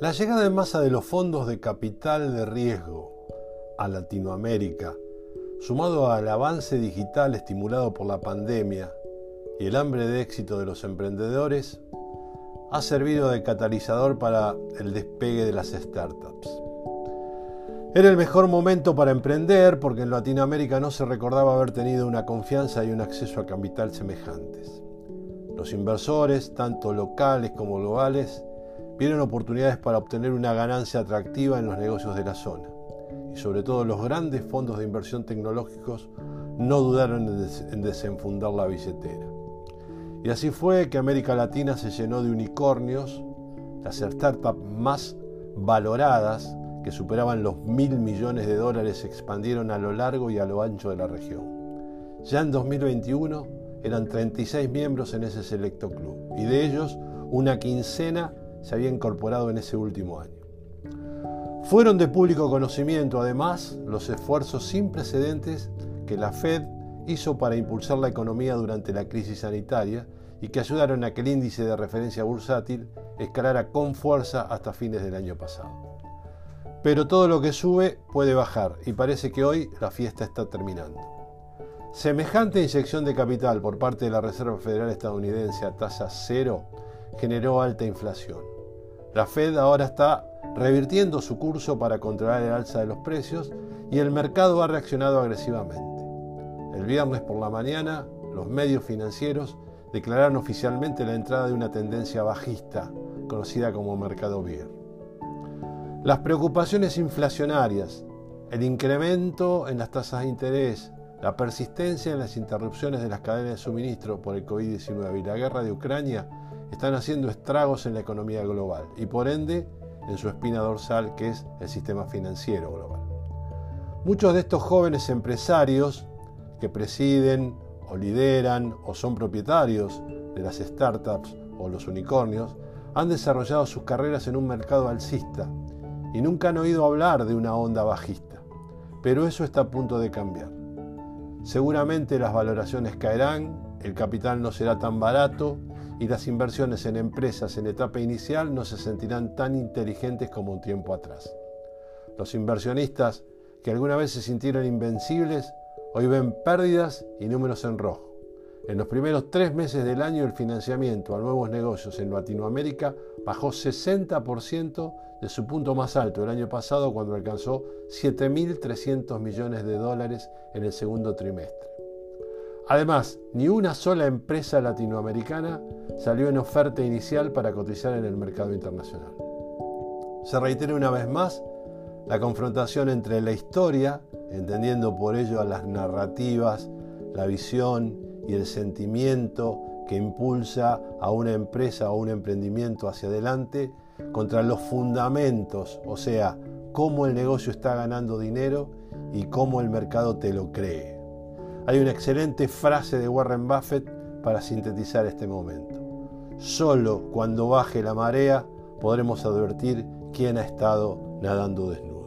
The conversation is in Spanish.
La llegada en masa de los fondos de capital de riesgo a Latinoamérica, sumado al avance digital estimulado por la pandemia y el hambre de éxito de los emprendedores, ha servido de catalizador para el despegue de las startups. Era el mejor momento para emprender porque en Latinoamérica no se recordaba haber tenido una confianza y un acceso a capital semejantes. Los inversores, tanto locales como globales, vieron oportunidades para obtener una ganancia atractiva en los negocios de la zona. Y sobre todo los grandes fondos de inversión tecnológicos no dudaron en desenfundar la billetera. Y así fue que América Latina se llenó de unicornios, las startups más valoradas, que superaban los mil millones de dólares, se expandieron a lo largo y a lo ancho de la región. Ya en 2021 eran 36 miembros en ese selecto club y de ellos una quincena se había incorporado en ese último año. Fueron de público conocimiento además los esfuerzos sin precedentes que la Fed hizo para impulsar la economía durante la crisis sanitaria y que ayudaron a que el índice de referencia bursátil escalara con fuerza hasta fines del año pasado. Pero todo lo que sube puede bajar y parece que hoy la fiesta está terminando. Semejante inyección de capital por parte de la Reserva Federal estadounidense a tasa cero generó alta inflación. La Fed ahora está revirtiendo su curso para controlar el alza de los precios y el mercado ha reaccionado agresivamente. El viernes por la mañana, los medios financieros declararon oficialmente la entrada de una tendencia bajista, conocida como mercado bear. Las preocupaciones inflacionarias, el incremento en las tasas de interés, la persistencia en las interrupciones de las cadenas de suministro por el COVID-19 y la guerra de Ucrania están haciendo estragos en la economía global y por ende en su espina dorsal que es el sistema financiero global. Muchos de estos jóvenes empresarios que presiden o lideran o son propietarios de las startups o los unicornios han desarrollado sus carreras en un mercado alcista y nunca han oído hablar de una onda bajista. Pero eso está a punto de cambiar. Seguramente las valoraciones caerán, el capital no será tan barato y las inversiones en empresas en etapa inicial no se sentirán tan inteligentes como un tiempo atrás. Los inversionistas que alguna vez se sintieron invencibles Hoy ven pérdidas y números en rojo. En los primeros tres meses del año el financiamiento a nuevos negocios en Latinoamérica bajó 60% de su punto más alto el año pasado cuando alcanzó 7.300 millones de dólares en el segundo trimestre. Además, ni una sola empresa latinoamericana salió en oferta inicial para cotizar en el mercado internacional. Se reitera una vez más la confrontación entre la historia entendiendo por ello a las narrativas, la visión y el sentimiento que impulsa a una empresa o un emprendimiento hacia adelante, contra los fundamentos, o sea, cómo el negocio está ganando dinero y cómo el mercado te lo cree. Hay una excelente frase de Warren Buffett para sintetizar este momento. Solo cuando baje la marea podremos advertir quién ha estado nadando desnudo.